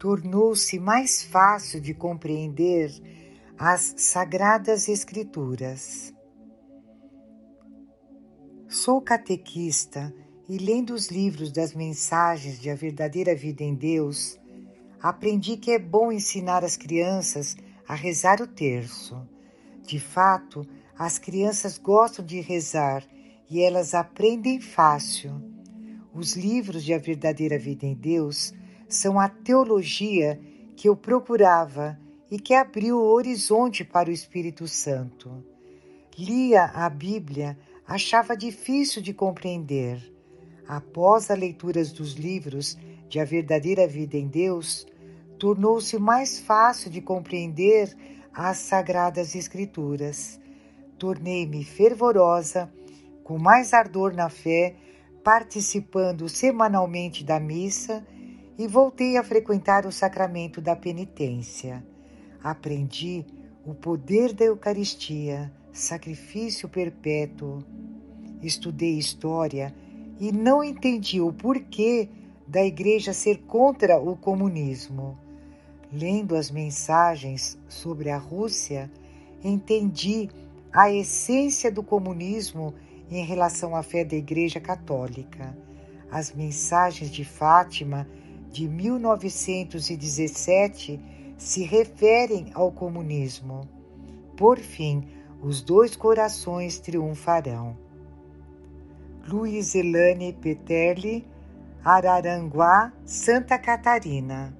tornou-se mais fácil de compreender as Sagradas Escrituras. Sou catequista e, lendo os livros das mensagens de A Verdadeira Vida em Deus, aprendi que é bom ensinar as crianças a rezar o terço. De fato, as crianças gostam de rezar e elas aprendem fácil. Os livros de A Verdadeira Vida em Deus são a teologia que eu procurava e que abriu o horizonte para o Espírito Santo. Lia a Bíblia, achava difícil de compreender. Após a leitura dos livros de A Verdadeira Vida em Deus, tornou-se mais fácil de compreender as Sagradas Escrituras. Tornei-me fervorosa, com mais ardor na fé, participando semanalmente da missa e voltei a frequentar o sacramento da penitência. Aprendi o poder da Eucaristia, sacrifício perpétuo. Estudei história e não entendi o porquê da Igreja ser contra o comunismo. Lendo as mensagens sobre a Rússia, entendi a essência do comunismo em relação à fé da Igreja Católica. As mensagens de Fátima de 1917 se referem ao comunismo. Por fim, os dois corações triunfarão. Luiz Elane Peterli, Araranguá, Santa Catarina.